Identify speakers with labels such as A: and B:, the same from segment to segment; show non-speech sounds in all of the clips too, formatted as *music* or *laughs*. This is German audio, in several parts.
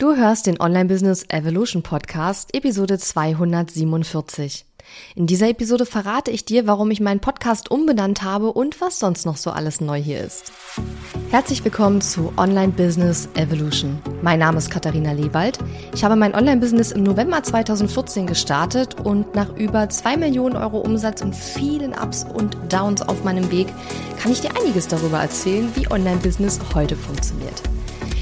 A: Du hörst den Online Business Evolution Podcast, Episode 247. In dieser Episode verrate ich dir, warum ich meinen Podcast umbenannt habe und was sonst noch so alles neu hier ist. Herzlich willkommen zu Online Business Evolution. Mein Name ist Katharina Lewald. Ich habe mein Online-Business im November 2014 gestartet und nach über 2 Millionen Euro Umsatz und vielen Ups und Downs auf meinem Weg kann ich dir einiges darüber erzählen, wie Online-Business heute funktioniert.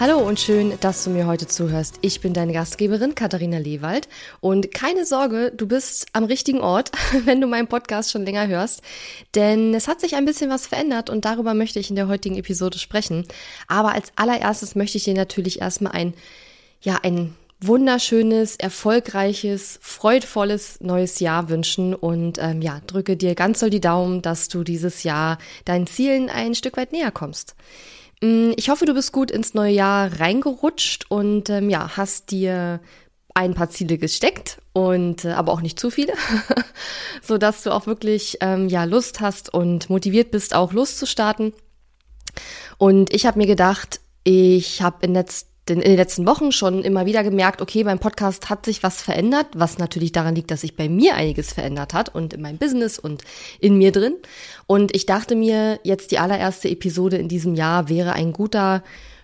A: Hallo und schön, dass du mir heute zuhörst. Ich bin deine Gastgeberin Katharina Lewald und keine Sorge, du bist am richtigen Ort, *laughs* wenn du meinen Podcast schon länger hörst, denn es hat sich ein bisschen was verändert und darüber möchte ich in der heutigen Episode sprechen. Aber als allererstes möchte ich dir natürlich erstmal ein, ja, ein wunderschönes, erfolgreiches, freudvolles neues Jahr wünschen und ähm, ja, drücke dir ganz doll die Daumen, dass du dieses Jahr deinen Zielen ein Stück weit näher kommst. Mm, ich hoffe, du bist gut ins neue Jahr reingerutscht und ähm, ja, hast dir ein paar Ziele gesteckt und äh, aber auch nicht zu viele, *laughs* so dass du auch wirklich ähm, ja Lust hast und motiviert bist, auch loszustarten. Und ich habe mir gedacht, ich habe in letzt in den letzten Wochen schon immer wieder gemerkt, okay, beim Podcast hat sich was verändert, was natürlich daran liegt, dass sich bei mir einiges verändert hat und in meinem Business und in mir drin. Und ich dachte mir, jetzt die allererste Episode in diesem Jahr wäre ein guter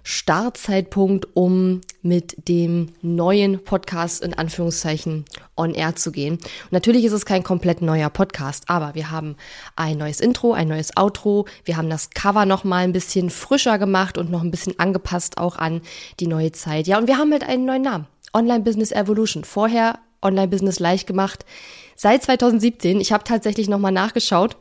A: Startzeitpunkt, um mit dem neuen Podcast in Anführungszeichen on air zu gehen. Und natürlich ist es kein komplett neuer Podcast, aber wir haben ein neues Intro, ein neues Outro. Wir haben das Cover noch mal ein bisschen frischer gemacht und noch ein bisschen angepasst auch an die neue Zeit. Ja, und wir haben halt einen neuen Namen. Online Business Evolution. Vorher Online Business leicht gemacht. Seit 2017. Ich habe tatsächlich noch mal nachgeschaut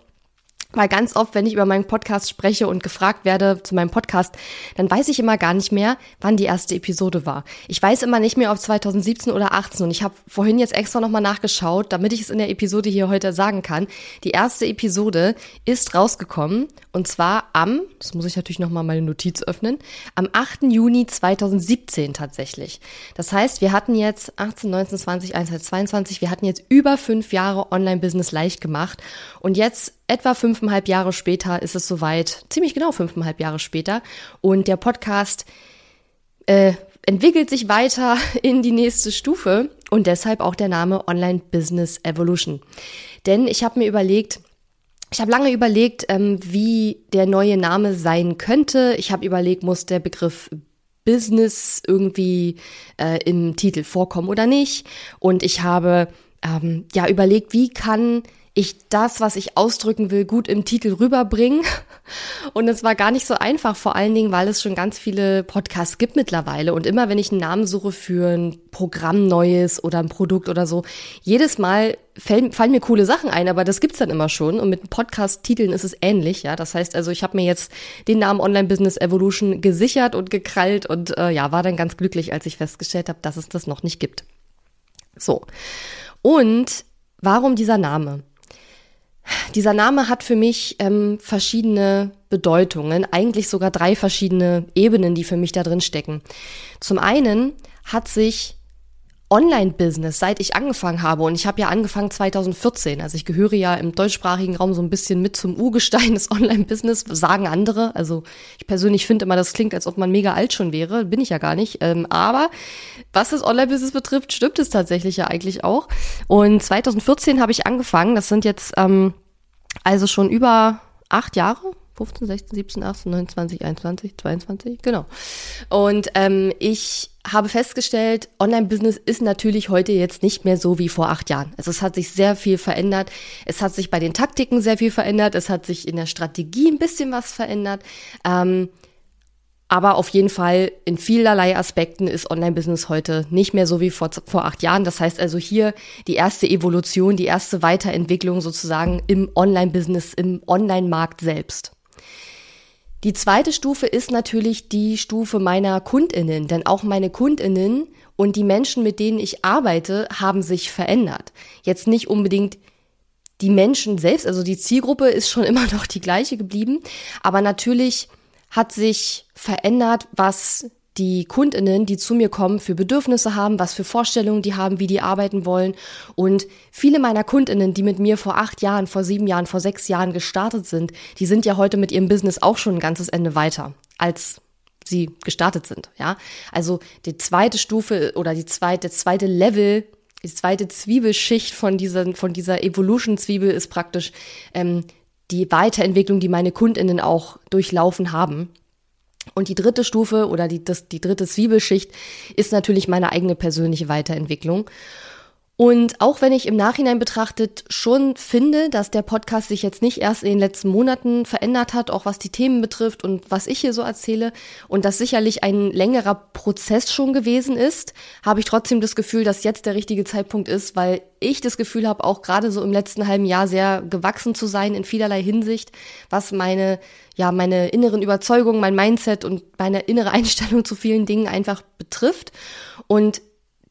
A: weil ganz oft, wenn ich über meinen Podcast spreche und gefragt werde zu meinem Podcast, dann weiß ich immer gar nicht mehr, wann die erste Episode war. Ich weiß immer nicht mehr, ob 2017 oder 18 und ich habe vorhin jetzt extra nochmal nachgeschaut, damit ich es in der Episode hier heute sagen kann. Die erste Episode ist rausgekommen und zwar am, das muss ich natürlich nochmal meine Notiz öffnen, am 8. Juni 2017 tatsächlich. Das heißt, wir hatten jetzt 18, 19, 20, 21, 22, wir hatten jetzt über fünf Jahre Online-Business leicht gemacht und jetzt etwa fünfeinhalb Jahre später ist es soweit, ziemlich genau fünfeinhalb Jahre später. Und der Podcast äh, entwickelt sich weiter *laughs* in die nächste Stufe und deshalb auch der Name Online Business Evolution. Denn ich habe mir überlegt, ich habe lange überlegt, ähm, wie der neue Name sein könnte. Ich habe überlegt, muss der Begriff Business irgendwie äh, im Titel vorkommen oder nicht. Und ich habe ähm, ja überlegt, wie kann ich das, was ich ausdrücken will, gut im Titel rüberbringen. Und es war gar nicht so einfach, vor allen Dingen, weil es schon ganz viele Podcasts gibt mittlerweile. Und immer wenn ich einen Namen suche für ein Programm Neues oder ein Produkt oder so, jedes Mal fallen, fallen mir coole Sachen ein, aber das gibt's dann immer schon. Und mit Podcast-Titeln ist es ähnlich, ja. Das heißt also, ich habe mir jetzt den Namen Online Business Evolution gesichert und gekrallt und äh, ja, war dann ganz glücklich, als ich festgestellt habe, dass es das noch nicht gibt. So. Und warum dieser Name? Dieser Name hat für mich ähm, verschiedene Bedeutungen, eigentlich sogar drei verschiedene Ebenen, die für mich da drin stecken. Zum einen hat sich Online-Business, seit ich angefangen habe, und ich habe ja angefangen 2014, also ich gehöre ja im deutschsprachigen Raum so ein bisschen mit zum Urgestein *laughs* des Online-Business, sagen andere. Also ich persönlich finde immer, das klingt, als ob man mega alt schon wäre, bin ich ja gar nicht. Ähm, aber was das Online-Business betrifft, stimmt es tatsächlich ja eigentlich auch. Und 2014 habe ich angefangen, das sind jetzt ähm, also schon über acht Jahre, 15, 16, 17, 18, 19, 20, 21, 22, genau. Und ähm, ich habe festgestellt, Online-Business ist natürlich heute jetzt nicht mehr so wie vor acht Jahren. Also es hat sich sehr viel verändert. Es hat sich bei den Taktiken sehr viel verändert. Es hat sich in der Strategie ein bisschen was verändert. Ähm, aber auf jeden Fall in vielerlei Aspekten ist Online-Business heute nicht mehr so wie vor, vor acht Jahren. Das heißt also hier die erste Evolution, die erste Weiterentwicklung sozusagen im Online-Business, im Online-Markt selbst. Die zweite Stufe ist natürlich die Stufe meiner Kundinnen, denn auch meine Kundinnen und die Menschen, mit denen ich arbeite, haben sich verändert. Jetzt nicht unbedingt die Menschen selbst, also die Zielgruppe ist schon *laughs* immer noch die gleiche geblieben, aber natürlich hat sich verändert, was die Kundinnen, die zu mir kommen, für Bedürfnisse haben, was für Vorstellungen die haben, wie die arbeiten wollen. Und viele meiner Kundinnen, die mit mir vor acht Jahren, vor sieben Jahren, vor sechs Jahren gestartet sind, die sind ja heute mit ihrem Business auch schon ein ganzes Ende weiter als sie gestartet sind. Ja, also die zweite Stufe oder die zweite, zweite Level die zweite Zwiebelschicht von dieser, von dieser Evolution-Zwiebel ist praktisch ähm, die Weiterentwicklung, die meine KundInnen auch durchlaufen haben. Und die dritte Stufe oder die, das, die dritte Zwiebelschicht ist natürlich meine eigene persönliche Weiterentwicklung. Und auch wenn ich im Nachhinein betrachtet schon finde, dass der Podcast sich jetzt nicht erst in den letzten Monaten verändert hat, auch was die Themen betrifft und was ich hier so erzähle, und das sicherlich ein längerer Prozess schon gewesen ist, habe ich trotzdem das Gefühl, dass jetzt der richtige Zeitpunkt ist, weil ich das Gefühl habe, auch gerade so im letzten halben Jahr sehr gewachsen zu sein in vielerlei Hinsicht, was meine, ja, meine inneren Überzeugungen, mein Mindset und meine innere *laughs* Einstellung zu vielen Dingen einfach betrifft. Und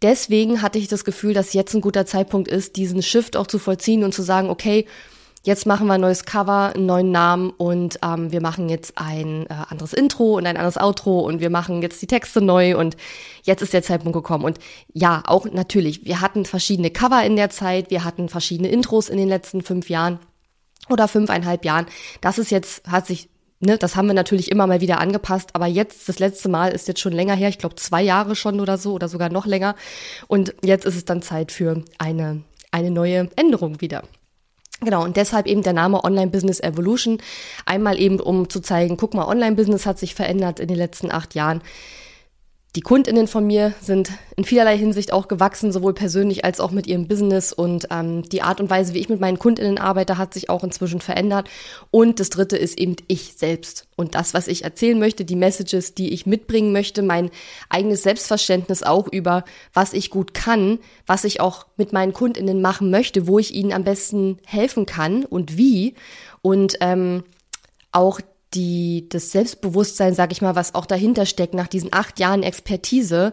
A: deswegen hatte ich das Gefühl, dass jetzt ein guter Zeitpunkt ist, diesen Shift auch zu vollziehen und zu sagen, okay, jetzt machen wir ein neues Cover, einen neuen Namen und ähm, wir machen jetzt ein äh, anderes Intro und ein anderes Outro und wir machen jetzt die Texte neu und jetzt ist der Zeitpunkt gekommen. Und ja, auch natürlich, wir hatten verschiedene Cover in der Zeit, wir hatten verschiedene Intros in den letzten fünf Jahren oder fünfeinhalb Jahren. Das ist jetzt, hat sich ne, das haben wir natürlich immer mal wieder angepasst, aber jetzt, das letzte Mal ist jetzt schon länger her, ich glaube zwei Jahre schon oder so oder sogar noch länger. Und jetzt ist es dann Zeit für eine, eine neue Änderung wieder. Genau, und deshalb eben der Name Online Business Evolution. Einmal eben, um zu zeigen, guck mal, Online Business hat sich verändert in den letzten acht Jahren. Die Kundinnen von mir sind in vielerlei Hinsicht auch gewachsen, sowohl persönlich als auch mit ihrem Business. Und ähm, die Art und Weise, wie ich mit meinen Kundinnen arbeite, hat sich auch inzwischen verändert. Und das Dritte ist eben ich selbst. Und das, was ich erzählen möchte, die Messages, die ich mitbringen möchte, mein eigenes Selbstverständnis auch über, was ich gut kann, was ich auch mit meinen Kundinnen machen möchte, wo ich ihnen am besten helfen kann und wie. Und ähm, auch die, das Selbstbewusstsein, sag ich mal, was auch dahinter steckt nach diesen acht Jahren Expertise,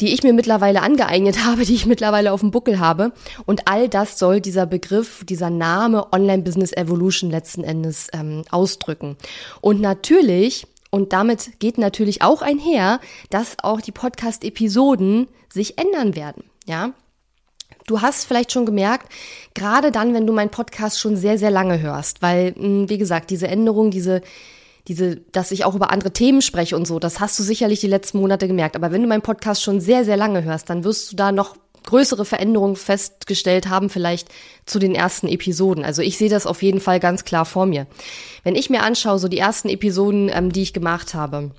A: die ich mir mittlerweile angeeignet *laughs* habe, die ich mittlerweile auf dem Buckel habe. Und all das soll dieser Begriff, dieser Name Online Business Evolution letzten Endes ähm, ausdrücken. Und natürlich, und damit geht natürlich auch einher, dass auch die Podcast-Episoden sich ändern werden. Ja, Du hast vielleicht schon gemerkt, gerade dann, wenn du meinen Podcast schon sehr, sehr lange hörst, weil, hm, wie gesagt, diese Änderung, diese, diese, dass ich auch über andere Themen spreche und so, das hast du sicherlich die letzten Monate gemerkt. Aber wenn du meinen Podcast schon sehr, sehr lange hörst, dann wirst du da noch größere Veränderungen festgestellt haben, vielleicht zu den ersten Episoden. Also ich sehe das auf jeden Fall ganz klar vor mir. Wenn ich mir anschaue, so die ersten Episoden, ähm, die ich gemacht habe,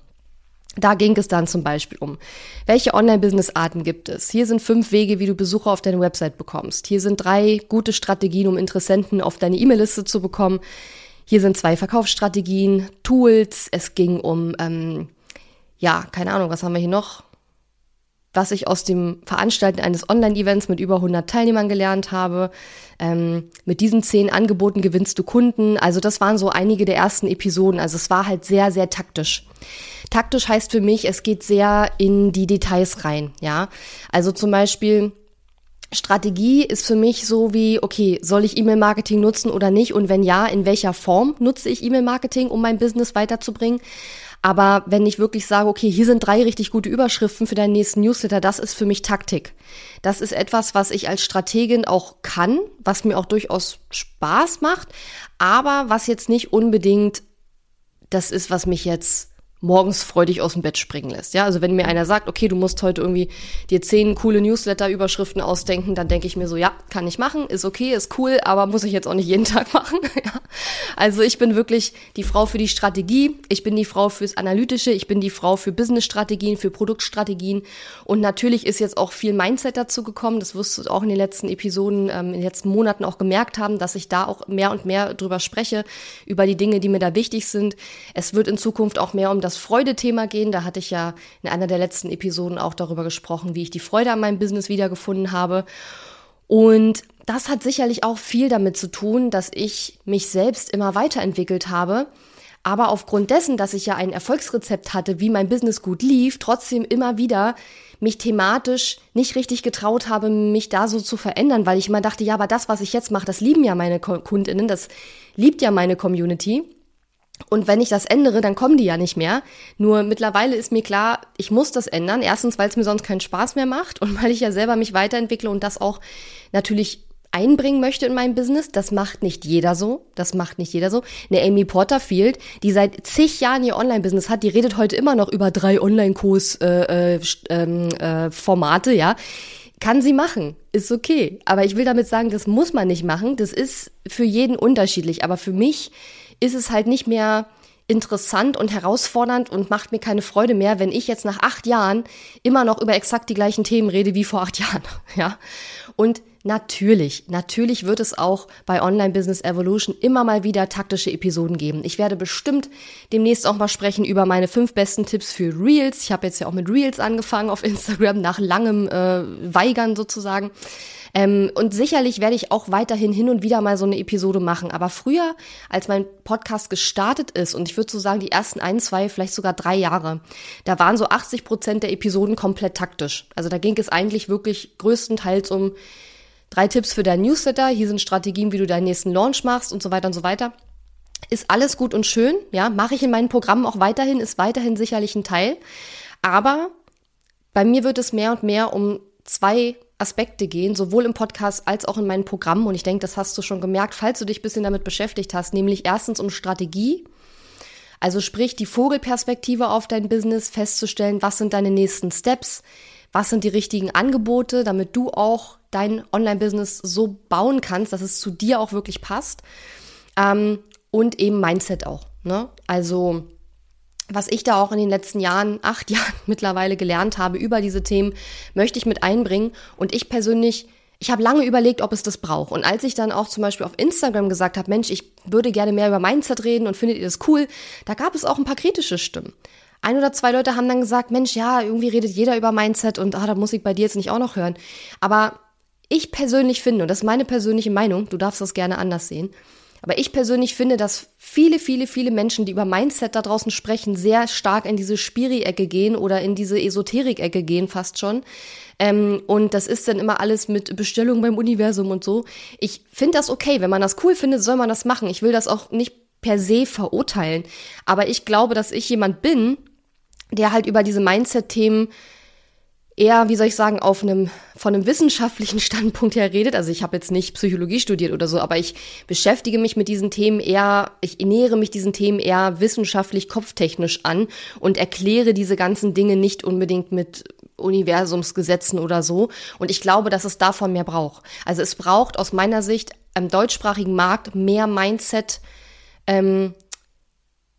A: da ging es dann zum Beispiel um, welche Online-Business-Arten gibt es? Hier sind fünf Wege, wie du Besucher auf deine Website bekommst. Hier sind drei gute Strategien, um Interessenten auf deine E-Mail-Liste zu bekommen. Hier sind zwei Verkaufsstrategien, Tools. Es ging um, ähm, ja, keine Ahnung, was haben wir hier noch? was ich aus dem Veranstalten eines Online-Events mit über 100 Teilnehmern gelernt habe. Ähm, mit diesen zehn Angeboten gewinnst du Kunden. Also das waren so einige der ersten Episoden. Also es war halt sehr, sehr taktisch. Taktisch heißt für mich, es geht sehr in die Details rein. Ja, also zum Beispiel Strategie ist für mich so wie, okay, soll ich E-Mail-Marketing nutzen oder nicht? Und wenn ja, in welcher Form nutze ich E-Mail-Marketing, um mein Business weiterzubringen? Aber wenn ich wirklich sage, okay, hier sind drei richtig gute Überschriften für deinen nächsten Newsletter, das ist für mich Taktik. Das ist etwas, was ich als Strategin auch kann, was mir auch durchaus Spaß macht, aber was jetzt nicht unbedingt das ist, was mich jetzt morgens freudig aus dem Bett springen lässt. Ja, also wenn mir einer sagt, okay, du musst heute irgendwie dir zehn coole Newsletter-Überschriften ausdenken, dann denke ich mir so, ja, kann ich machen, ist okay, ist cool, aber muss ich jetzt auch nicht jeden *laughs* Tag machen. *laughs* ja. Also ich bin wirklich die Frau für die Strategie, ich bin die Frau fürs Analytische, ich bin die Frau für Business-Strategien, für Produktstrategien und natürlich ist jetzt auch viel Mindset dazu gekommen. Das wirst du auch in den letzten Episoden, ähm, in den letzten Monaten auch gemerkt haben, dass ich da auch mehr und mehr drüber spreche, über die Dinge, die mir da wichtig sind. Es wird in Zukunft auch mehr um das das Freude-Thema gehen. Da hatte ich ja in einer der letzten Episoden auch darüber gesprochen, wie ich die Freude an meinem Business wiedergefunden habe. Und das hat sicherlich auch viel damit zu tun, dass ich mich selbst immer weiterentwickelt habe. aber aufgrund dessen, dass ich ja ein Erfolgsrezept hatte, wie mein Business gut lief, trotzdem immer wieder mich thematisch nicht richtig getraut habe, mich da so zu verändern, weil ich immer dachte, ja, aber das, was ich jetzt mache, das lieben ja meine Kundinnen, das liebt ja meine Community. Und wenn ich das ändere, dann kommen die ja nicht mehr. Nur mittlerweile ist mir klar, ich muss das ändern. Erstens, weil es mir sonst keinen Spaß mehr macht und *laughs* weil ich ja selber mich weiterentwickle und das auch natürlich einbringen möchte in mein Business. Das macht nicht jeder so. Das macht nicht jeder so. Eine Amy Porterfield, die seit zig Jahren ihr Online-Business hat, die redet heute immer noch über drei Online-Kurs-Formate, äh, äh, ja. Kann sie machen, ist okay. Aber ich will damit sagen, das muss man nicht machen. Das ist für jeden unterschiedlich. Aber für mich ist es halt nicht mehr interessant und herausfordernd und macht mir keine Freude mehr, wenn ich jetzt nach acht Jahren immer noch über exakt die gleichen Themen rede wie vor acht *laughs* Jahren. Ja. Und Natürlich, natürlich wird es auch bei Online Business Evolution immer mal wieder taktische Episoden geben. Ich werde bestimmt demnächst auch mal sprechen über meine fünf besten Tipps für Reels. Ich habe jetzt ja auch mit Reels angefangen auf Instagram nach langem äh, Weigern sozusagen. Ähm, und sicherlich werde ich auch weiterhin hin und wieder mal so eine Episode machen. Aber früher, als mein Podcast gestartet ist, und ich würde so sagen, die ersten ein, zwei, vielleicht sogar drei Jahre, da waren so 80 Prozent der Episoden komplett taktisch. Also da ging es eigentlich wirklich größtenteils um drei Tipps für deinen Newsletter, hier sind Strategien, wie du deinen nächsten Launch machst und so weiter und so weiter. Ist alles gut und schön, ja, mache ich in meinen Programmen auch weiterhin, ist weiterhin sicherlich ein Teil. Aber bei mir wird es mehr und mehr um zwei Aspekte gehen, sowohl im Podcast als auch in meinen Programmen. Und ich denke, das hast du schon gemerkt, falls du dich ein bisschen damit beschäftigt hast, nämlich erstens um Strategie. Also sprich, die Vogelperspektive auf dein Business festzustellen, was sind deine nächsten Steps, was sind die richtigen Angebote, damit du auch dein Online-Business so bauen kannst, dass es zu dir auch wirklich passt. Ähm, und eben Mindset auch. Ne? Also was ich da auch in den letzten Jahren, acht *laughs* Jahren mittlerweile gelernt habe über diese Themen, möchte ich mit einbringen. Und ich persönlich, ich habe lange überlegt, ob es das braucht. Und als ich dann auch zum Beispiel auf Instagram gesagt habe, Mensch, ich würde gerne mehr über Mindset reden und findet ihr das cool, da gab es auch ein paar kritische Stimmen. Ein oder zwei Leute haben dann gesagt, Mensch, ja, irgendwie redet jeder über Mindset und ah, da muss ich bei dir jetzt nicht auch noch hören. Aber ich persönlich finde, und das ist meine persönliche Meinung, du darfst das gerne anders sehen, aber ich persönlich finde, dass viele, viele, viele Menschen, die über Mindset da draußen sprechen, sehr stark in diese Spiri-Ecke gehen oder in diese Esoterik-Ecke gehen fast schon. Ähm, und das ist dann immer alles mit Bestellung beim Universum und so. Ich finde das okay. Wenn man das cool findet, soll man das machen. Ich will das auch nicht per se verurteilen. Aber ich glaube, dass ich jemand bin, der halt über diese Mindset-Themen eher, wie soll ich sagen, auf einem von einem wissenschaftlichen *laughs* Standpunkt her redet. Also ich habe jetzt nicht Psychologie studiert oder so, aber ich beschäftige mich mit diesen Themen eher, ich ernähre mich diesen Themen eher wissenschaftlich kopftechnisch an und erkläre diese ganzen Dinge nicht unbedingt mit Universumsgesetzen oder so. Und ich glaube, dass es davon mehr braucht. Also es braucht aus meiner Sicht am deutschsprachigen Markt mehr Mindset. Ähm,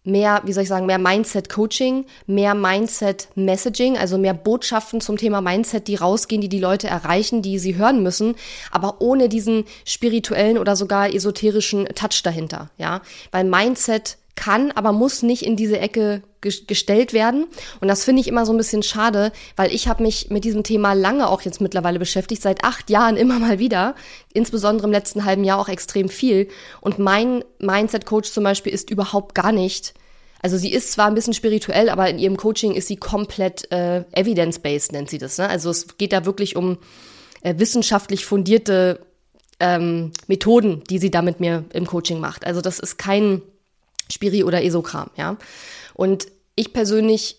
A: mehr, wie soll ich sagen, mehr Mindset-Coaching, mehr Mindset-Messaging, also mehr Botschaften zum Thema Mindset, die rausgehen, die die Leute erreichen, die sie hören müssen, aber ohne diesen spirituellen oder sogar esoterischen Touch dahinter, ja, weil Mindset kann, aber muss nicht in diese Ecke gestellt werden. Und das finde ich immer so ein bisschen schade, weil ich habe mich mit diesem Thema lange auch jetzt mittlerweile beschäftigt, seit acht Jahren immer mal wieder, insbesondere im letzten halben Jahr auch extrem viel. Und mein Mindset-Coach zum Beispiel ist überhaupt gar nicht also sie ist zwar ein bisschen spirituell, aber in ihrem Coaching ist sie komplett äh, evidence-based, nennt sie das. Ne? Also es geht da wirklich um äh, wissenschaftlich fundierte ähm, Methoden, die sie da mit mir im Coaching macht. Also das ist kein Spiri- oder Esokram, ja. Und ich persönlich,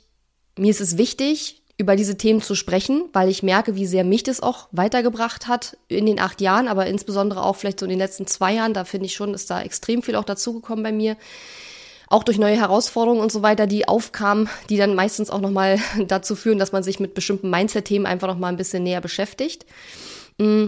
A: mir ist es wichtig, über diese Themen zu sprechen, weil ich merke, wie sehr mich das auch weitergebracht hat in den acht Jahren, aber insbesondere auch vielleicht so in den letzten zwei Jahren. Da finde ich schon, ist da extrem viel auch dazugekommen bei mir. Auch durch neue Herausforderungen und so weiter, die aufkamen, die dann meistens auch nochmal *laughs* dazu führen, dass man sich mit bestimmten Mindset-Themen einfach nochmal ein bisschen näher beschäftigt. Mm.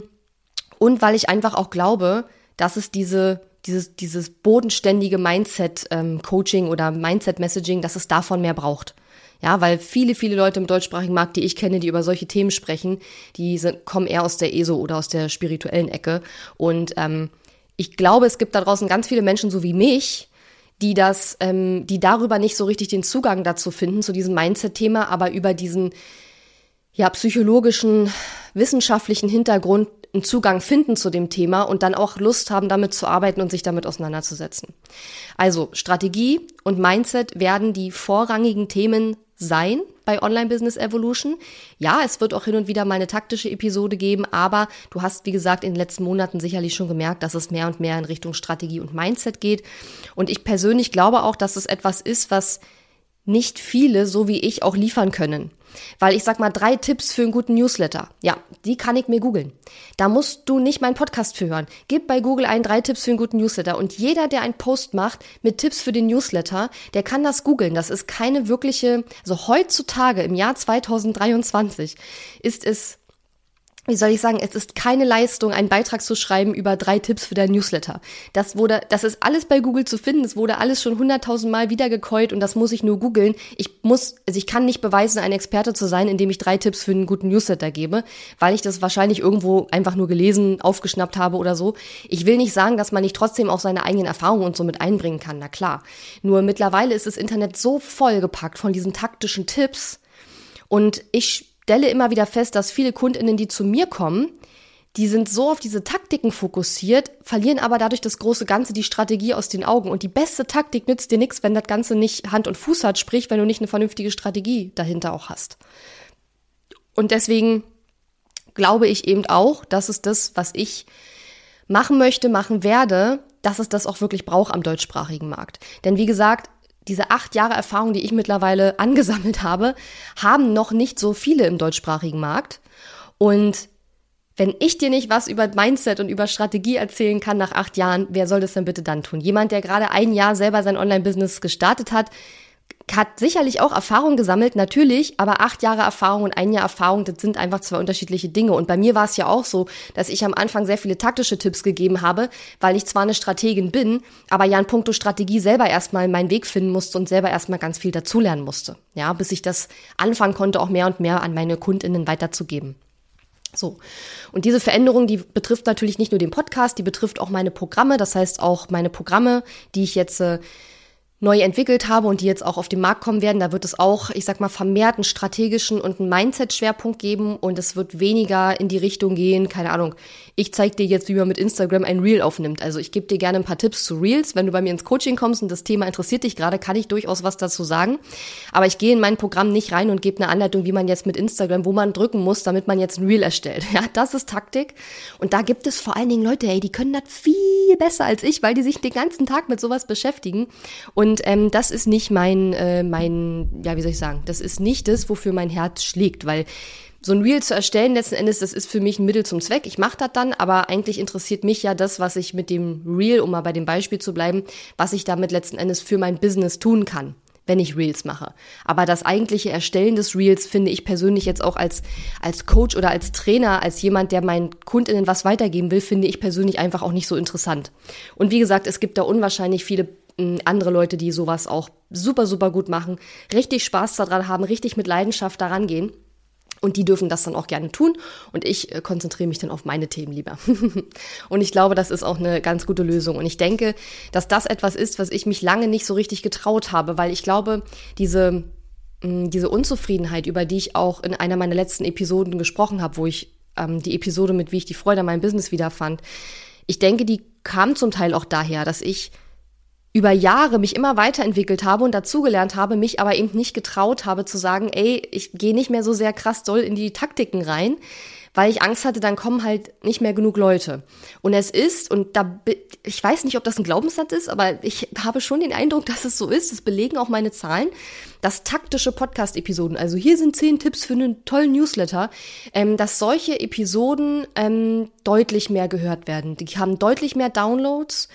A: Und weil ich einfach auch glaube, dass es diese dieses, dieses bodenständige Mindset-Coaching ähm, oder Mindset-Messaging, dass es davon mehr braucht. Ja, weil viele, viele Leute im deutschsprachigen Markt, die ich kenne, die über solche Themen sprechen, die sind, kommen eher aus der ESO oder aus der spirituellen Ecke. Und ähm, ich glaube, es gibt da draußen ganz viele Menschen, so wie mich, die das, ähm, die darüber nicht so richtig den Zugang dazu finden, zu diesem Mindset-Thema, aber über diesen ja, psychologischen, wissenschaftlichen Hintergrund einen Zugang finden zu dem Thema und dann auch Lust haben, damit zu arbeiten und sich damit auseinanderzusetzen. Also Strategie und Mindset werden die vorrangigen Themen sein bei Online Business Evolution. Ja, es wird auch hin und wieder mal eine taktische Episode geben, aber du hast, wie gesagt, in den letzten Monaten sicherlich schon gemerkt, dass es mehr und mehr in Richtung Strategie und Mindset geht. Und ich persönlich glaube auch, dass es etwas ist, was nicht viele, so wie ich, auch liefern können. Weil ich sag mal, drei Tipps für einen guten Newsletter. Ja, die kann ich mir googeln. Da musst du nicht meinen Podcast für hören. Gib bei Google ein, drei Tipps für einen guten Newsletter. Und jeder, der einen Post macht mit Tipps für den Newsletter, der kann das googeln. Das ist keine wirkliche, also heutzutage im Jahr 2023 ist es wie soll ich sagen, es ist keine Leistung, einen Beitrag zu schreiben über drei Tipps für dein Newsletter. Das wurde, das ist alles bei Google zu finden. Es wurde alles schon hunderttausend Mal wiedergekäut und das muss ich nur googeln. Ich muss, also ich kann nicht beweisen, ein Experte zu sein, indem ich drei Tipps für einen guten Newsletter gebe, weil ich das wahrscheinlich irgendwo einfach nur gelesen, aufgeschnappt habe oder so. Ich will nicht sagen, dass man nicht trotzdem auch seine eigenen Erfahrungen und so mit einbringen kann. Na klar. Nur mittlerweile ist das Internet so vollgepackt von diesen taktischen Tipps und ich stelle immer wieder fest, dass viele Kundinnen, die zu mir kommen, die sind so auf diese Taktiken fokussiert, verlieren aber dadurch das große Ganze, die Strategie aus den Augen. Und die beste Taktik nützt dir nichts, wenn das Ganze nicht Hand und Fuß hat, sprich, wenn du nicht eine vernünftige Strategie dahinter auch hast. Und deswegen glaube ich eben auch, dass es das, was ich machen möchte, machen werde, dass es das auch wirklich braucht am deutschsprachigen Markt. Denn wie gesagt, diese acht Jahre Erfahrung, die ich mittlerweile *laughs* angesammelt habe, haben noch nicht so viele im deutschsprachigen Markt. Und wenn ich dir nicht was über Mindset und über Strategie erzählen kann nach acht Jahren, wer soll das denn bitte dann tun? Jemand, der gerade ein Jahr selber sein Online-Business gestartet hat, hat sicherlich auch Erfahrung gesammelt, natürlich, aber acht Jahre Erfahrung und ein Jahr Erfahrung, das sind einfach zwei unterschiedliche Dinge. Und bei mir war es ja auch so, dass ich am Anfang sehr viele taktische Tipps gegeben habe, weil ich zwar eine Strategin bin, aber ja in puncto Strategie selber erstmal meinen Weg finden musste und selber erstmal ganz viel dazulernen musste. Ja, bis ich das anfangen konnte, auch mehr und mehr an meine KundInnen weiterzugeben. So. Und diese Veränderung, die betrifft natürlich nicht nur den Podcast, die betrifft auch meine Programme. Das heißt auch meine Programme, die ich jetzt äh, neu entwickelt habe und die jetzt auch auf den Markt kommen werden. Da wird es auch, ich sag mal, vermehrt einen strategischen und einen Mindset-Schwerpunkt geben und es wird weniger in die Richtung gehen, keine Ahnung, ich zeige dir jetzt, wie man mit Instagram ein Reel aufnimmt. Also ich gebe dir gerne ein paar Tipps zu Reels. Wenn du bei mir ins Coaching kommst und das Thema interessiert dich gerade, kann ich durchaus was dazu sagen. Aber ich gehe in mein Programm nicht rein und gebe eine Anleitung, wie man jetzt mit Instagram, wo man drücken muss, damit man jetzt ein Reel erstellt. *laughs* Ja, das ist Taktik. Und da gibt es vor allen Dingen Leute, ey, die können das viel besser als ich, weil die sich den ganzen Tag mit sowas beschäftigen. Und ähm, das ist nicht mein, äh, mein, ja, wie soll ich sagen, das ist nicht das, wofür mein Herz schlägt, weil so ein Reel zu erstellen, letzten Endes, das ist für mich ein Mittel zum Zweck. Ich mache das dann, aber eigentlich interessiert mich ja das, was ich mit dem Reel, um mal bei dem Beispiel zu bleiben, was ich damit letzten Endes für mein Business tun kann wenn ich Reels mache. Aber das eigentliche Erstellen des Reels finde ich persönlich jetzt auch als, als Coach oder als Trainer, als jemand, der meinen KundInnen was weitergeben will, finde ich persönlich einfach auch nicht so interessant. Und wie gesagt, es gibt da unwahrscheinlich viele andere Leute, die sowas auch super, super gut machen, richtig Spaß daran haben, richtig mit Leidenschaft daran gehen. Und die dürfen das dann auch gerne tun. Und ich äh, konzentriere mich dann auf meine Themen lieber. *laughs* und ich glaube, das ist auch eine ganz gute Lösung. Und ich denke, dass das etwas ist, was ich mich lange nicht so richtig getraut habe, weil ich glaube, diese, mm, diese Unzufriedenheit, über die ich auch in einer meiner letzten Episoden gesprochen habe, wo ich ähm, die Episode mit, wie ich die Freude an meinem Business wiederfand, ich denke, die kam zum Teil auch daher, dass ich über Jahre mich immer weiterentwickelt habe und dazugelernt habe, mich aber eben nicht getraut habe zu sagen, ey, ich gehe nicht mehr so sehr krass doll in die Taktiken rein, weil ich Angst hatte, dann kommen halt nicht mehr genug Leute. Und es ist, und da, ich weiß nicht, ob das ein Glaubenssatz ist, aber ich habe schon den Eindruck, *laughs* dass es so ist, das belegen auch meine Zahlen, dass taktische Podcast-Episoden, also hier sind zehn Tipps für einen tollen Newsletter, ähm, dass solche Episoden ähm, deutlich mehr gehört werden. Die haben deutlich mehr Downloads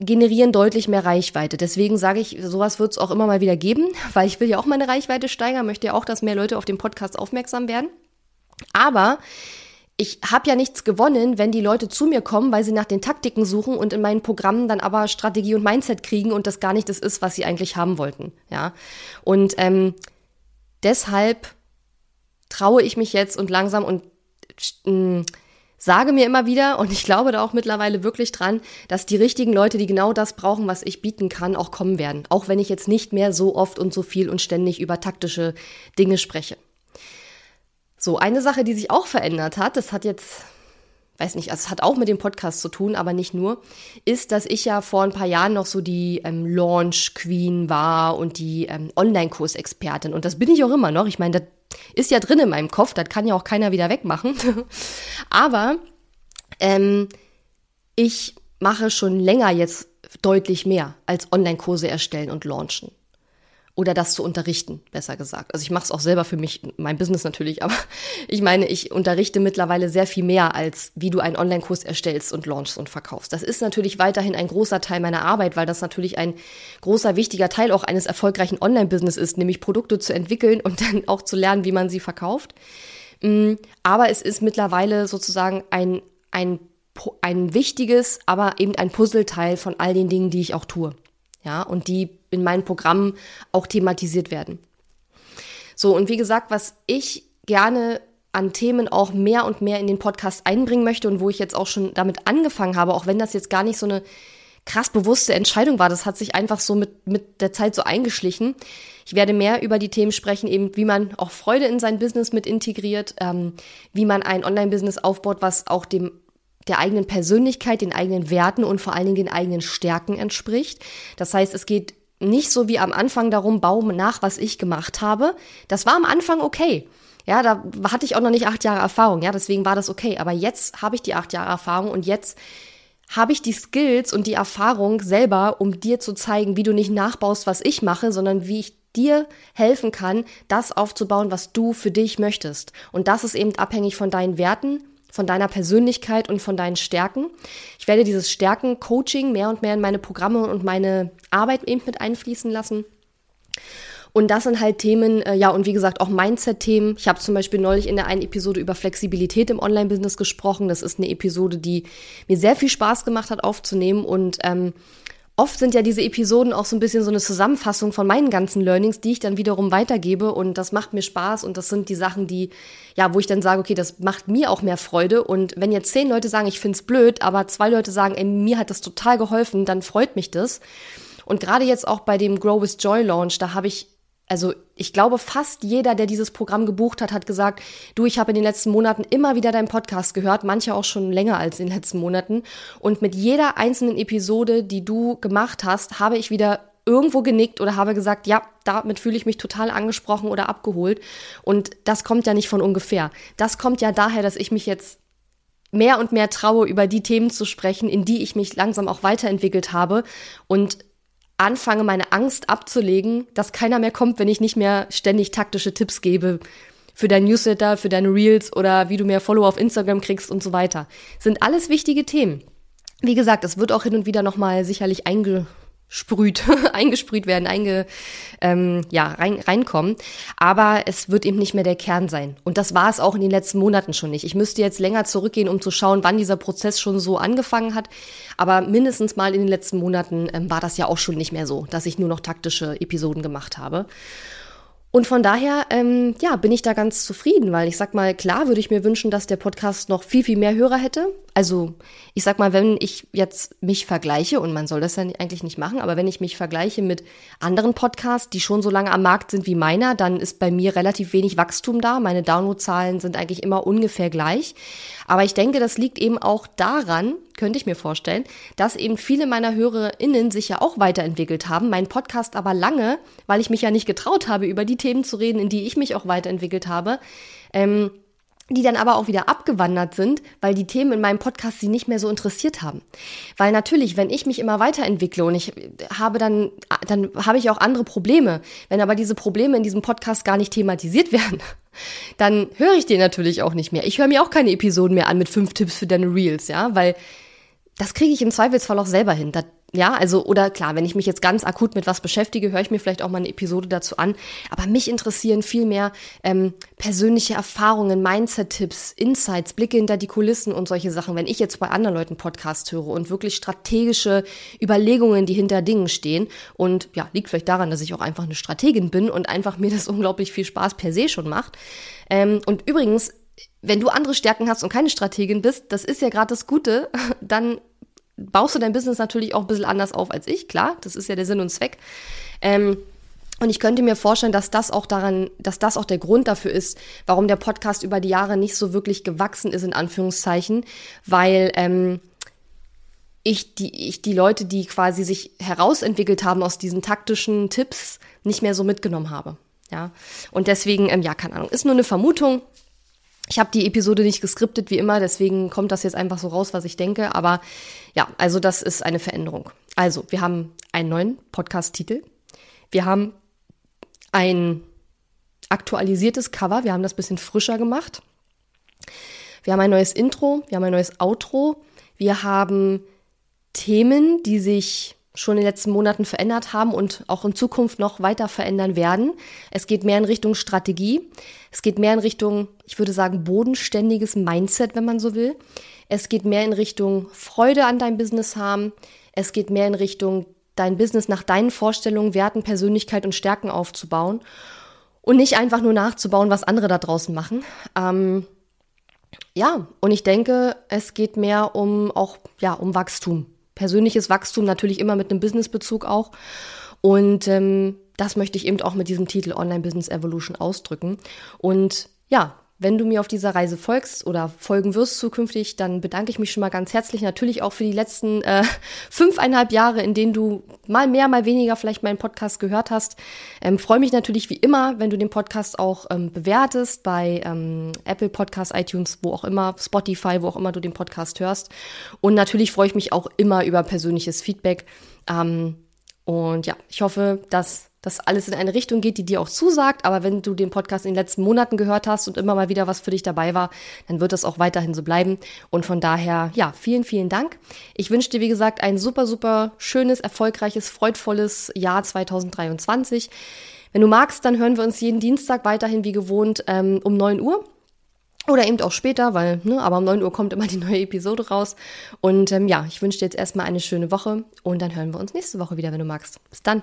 A: generieren deutlich mehr Reichweite. Deswegen sage ich, sowas wird es auch immer mal wieder geben, *laughs* weil ich will ja auch meine Reichweite steigern, möchte ja auch, dass mehr Leute auf den Podcast aufmerksam werden. Aber ich habe ja nichts gewonnen, wenn die Leute zu mir kommen, weil sie nach den Taktiken suchen und in meinen Programmen dann aber Strategie und Mindset kriegen und das gar nicht das ist, was sie eigentlich haben wollten. Ja, und ähm, deshalb traue ich mich jetzt und langsam und äh, sage mir immer wieder, und ich glaube da auch mittlerweile wirklich dran, dass die richtigen Leute, die genau das brauchen, was ich bieten kann, auch kommen werden. Auch wenn ich jetzt nicht mehr so oft und so viel und ständig über taktische Dinge spreche. So, eine Sache, die sich auch verändert hat, das hat jetzt weiß nicht, also es hat auch mit dem Podcast zu tun, aber nicht nur, ist, dass ich ja vor ein paar Jahren noch so die ähm, Launch Queen war und die ähm, Online-Kursexpertin. Und das bin ich auch immer noch. Ich meine, ist ja drin in meinem Kopf, das kann ja auch keiner wieder wegmachen. *laughs* aber ähm, ich mache schon länger jetzt deutlich mehr als Online-Kurse erstellen und launchen oder das zu unterrichten, besser gesagt. Also ich mache es auch selber für mich, mein Business natürlich, aber *laughs* ich meine, ich unterrichte mittlerweile sehr viel mehr als wie du einen Online-Kurs erstellst und launchst und verkaufst. Das ist natürlich weiterhin ein großer Teil meiner Arbeit, weil das natürlich ein großer, wichtiger Teil auch eines erfolgreichen Online-Business ist, nämlich Produkte zu entwickeln und *laughs* dann auch zu lernen, wie man sie verkauft. Mm, aber es ist mittlerweile sozusagen ein, ein, ein wichtiges, aber eben ein Puzzleteil von all den Dingen, die ich auch tue. Ja, und die in meinen Programmen auch thematisiert werden. So, und wie gesagt, was ich gerne an Themen auch mehr und mehr in den Podcast einbringen möchte und wo ich jetzt auch schon damit angefangen habe, auch wenn das jetzt gar nicht so eine krass bewusste Entscheidung war, das hat sich einfach so mit, mit der Zeit so eingeschlichen. Ich werde mehr über die Themen sprechen, eben wie man auch Freude in sein Business mit integriert, ähm, wie man ein Online-Business aufbaut, was auch dem der eigenen Persönlichkeit, den eigenen Werten und vor allen Dingen den eigenen Stärken entspricht. Das heißt, es geht nicht so wie am Anfang darum, baue nach, was ich gemacht habe. Das war am Anfang okay. Ja, da hatte ich auch noch nicht acht Jahre Erfahrung. Ja, deswegen war das okay. Aber jetzt habe ich die acht Jahre Erfahrung und jetzt habe ich die Skills und die Erfahrung selber, um dir zu zeigen, wie du nicht nachbaust, was ich mache, sondern wie ich dir helfen kann, das aufzubauen, was du für dich möchtest. Und das ist eben abhängig von deinen Werten, von deiner Persönlichkeit und von deinen Stärken. Ich werde dieses Stärken-Coaching mehr und mehr in meine Programme und meine Arbeit eben mit einfließen lassen. Und das sind halt Themen, äh, ja, und wie gesagt, auch Mindset-Themen. Ich habe zum Beispiel neulich in der einen Episode über Flexibilität im Online-Business gesprochen. Das ist eine Episode, die mir sehr viel Spaß gemacht hat aufzunehmen und ähm, oft sind ja diese Episoden auch so ein bisschen so eine Zusammenfassung von meinen ganzen Learnings, die ich dann wiederum weitergebe. Und das macht mir Spaß. Und das sind die Sachen, die, ja, wo ich dann sage, okay, das macht mir auch mehr Freude. Und wenn jetzt zehn Leute sagen, ich find's blöd, aber zwei Leute sagen, ey, mir hat das total geholfen, dann freut mich das. Und gerade jetzt auch bei dem Grow with Joy Launch, da habe ich also ich glaube, fast jeder, der dieses Programm gebucht hat, hat gesagt, du, ich habe in den letzten Monaten immer wieder deinen Podcast gehört, manche auch schon länger als in den letzten Monaten. Und mit jeder einzelnen Episode, die du gemacht hast, habe ich wieder irgendwo genickt oder habe gesagt, ja, damit fühle ich mich total angesprochen oder abgeholt. Und das kommt ja nicht von ungefähr. Das kommt ja daher, dass ich mich jetzt mehr und mehr traue, über die Themen zu sprechen, in die ich mich langsam auch weiterentwickelt habe und anfange, meine Angst abzulegen, dass keiner mehr kommt, wenn ich nicht mehr ständig taktische Tipps gebe für dein Newsletter, für deine Reels oder wie du mehr Follower auf Instagram kriegst und so weiter. Sind alles wichtige Themen. Wie gesagt, es wird auch hin und wieder nochmal sicherlich einge sprüht, *laughs* eingesprüht werden, einge, ähm, ja, rein, reinkommen. Aber es wird eben nicht mehr der Kern sein. Und das war es auch in den letzten Monaten schon nicht. Ich müsste jetzt länger zurückgehen, um zu schauen, wann dieser Prozess schon so angefangen hat. Aber mindestens mal in den letzten Monaten ähm, war das ja auch schon nicht mehr so, dass ich nur noch taktische Episoden gemacht habe. Und von daher, ähm, ja, bin ich da ganz zufrieden, weil ich sag mal, klar würde ich mir wünschen, dass der Podcast noch viel, viel mehr Hörer hätte. Also, ich sag mal, wenn ich jetzt mich vergleiche, und man soll das ja eigentlich nicht machen, aber wenn ich mich vergleiche mit anderen Podcasts, die schon so lange am Markt sind wie meiner, dann ist bei mir relativ wenig Wachstum da. Meine Downloadzahlen sind eigentlich immer ungefähr gleich. Aber ich denke, das liegt eben auch daran, könnte ich mir vorstellen, dass eben viele meiner HörerInnen sich ja auch weiterentwickelt haben. Mein Podcast aber lange, weil ich mich ja nicht getraut habe, über die Themen zu reden, in die ich mich auch weiterentwickelt habe. Ähm, die dann aber auch wieder abgewandert sind, weil die Themen in meinem Podcast sie nicht mehr so interessiert haben. Weil natürlich, wenn ich mich immer weiterentwickle und ich habe dann, dann habe ich auch andere Probleme. Wenn aber diese Probleme in diesem Podcast gar nicht thematisiert *laughs* werden, dann höre ich den natürlich auch nicht mehr. Ich höre mir auch keine Episoden mehr an mit fünf Tipps für deine Reels, ja, weil das kriege ich im Zweifelsfall auch selber hin. Das, ja, also, oder klar, wenn ich mich jetzt ganz akut mit was beschäftige, höre ich mir vielleicht auch mal eine Episode dazu an. Aber mich interessieren viel mehr ähm, persönliche Erfahrungen, Mindset-Tipps, Insights, Blicke hinter die Kulissen und solche Sachen. Wenn ich jetzt bei anderen Leuten Podcast höre und wirklich strategische Überlegungen, die hinter Dingen stehen. Und ja, liegt vielleicht daran, dass ich auch einfach eine Strategin bin und einfach mir das *laughs* unglaublich viel Spaß per se schon macht. Ähm, und übrigens, wenn du andere Stärken hast und keine Strategin bist, das ist ja gerade das Gute, *laughs* dann baust du dein Business natürlich auch ein bisschen anders auf als ich, klar, das ist ja der Sinn und Zweck. Ähm, Und ich könnte mir vorstellen, dass das auch daran, dass das auch der Grund dafür ist, warum der Podcast über die Jahre nicht so wirklich gewachsen ist, in Anführungszeichen, weil ähm, ich die, ich die Leute, die quasi sich herausentwickelt haben aus diesen taktischen Tipps, nicht mehr so mitgenommen habe. Ja. Und deswegen, ähm, ja, keine Ahnung, ist nur eine Vermutung. Ich habe die Episode nicht geskriptet wie immer, deswegen kommt das jetzt einfach so raus, was ich denke. Aber ja, also das ist eine Veränderung. Also, wir haben einen neuen Podcast-Titel. Wir haben ein aktualisiertes Cover. Wir haben das bisschen frischer gemacht. Wir haben ein neues Intro. Wir haben ein neues Outro. Wir haben Themen, die sich schon in den letzten Monaten verändert haben und auch in Zukunft noch weiter verändern werden. Es geht mehr in Richtung Strategie. Es geht mehr in Richtung, ich würde sagen, bodenständiges Mindset, wenn man so will. Es geht mehr in Richtung Freude an deinem Business haben. Es geht mehr in Richtung dein Business nach deinen Vorstellungen, Werten, Persönlichkeit und Stärken aufzubauen und nicht einfach nur nachzubauen, was andere da draußen machen. Ähm, ja, und ich denke, es geht mehr um auch ja um Wachstum persönliches Wachstum natürlich immer mit einem Businessbezug auch. Und ähm, das möchte ich eben auch mit diesem Titel Online Business Evolution ausdrücken. Und ja, wenn du mir auf dieser Reise folgst oder folgen wirst zukünftig, dann bedanke ich mich schon mal ganz herzlich natürlich auch für die letzten äh, *laughs* fünfeinhalb Jahre, in denen du mal mehr, mal weniger vielleicht meinen Podcast gehört hast. Ähm, Freue mich natürlich wie immer, wenn du den Podcast auch ähm, bewertest bei ähm, Apple Podcast, iTunes, wo auch immer, Spotify, wo auch immer du den Podcast hörst. Und natürlich freue ich mich auch immer über persönliches Feedback. Ähm, und ja, ich hoffe, dass dass alles in eine Richtung geht, die dir auch zusagt. Aber wenn du den Podcast in den letzten Monaten gehört hast und immer mal wieder was für dich dabei war, dann wird das auch weiterhin so bleiben. Und von daher, ja, vielen, vielen Dank. Ich wünsche dir, wie gesagt, ein super, super schönes, erfolgreiches, freudvolles Jahr 2023. Wenn du magst, dann hören wir uns jeden Dienstag weiterhin wie gewohnt ähm, um 9 Uhr. Oder eben auch später, weil, ne, aber um 9 Uhr kommt immer die neue Episode raus. Und ähm, ja, ich wünsche dir jetzt erstmal eine schöne Woche und dann hören wir uns nächste Woche wieder, wenn du magst. Bis dann.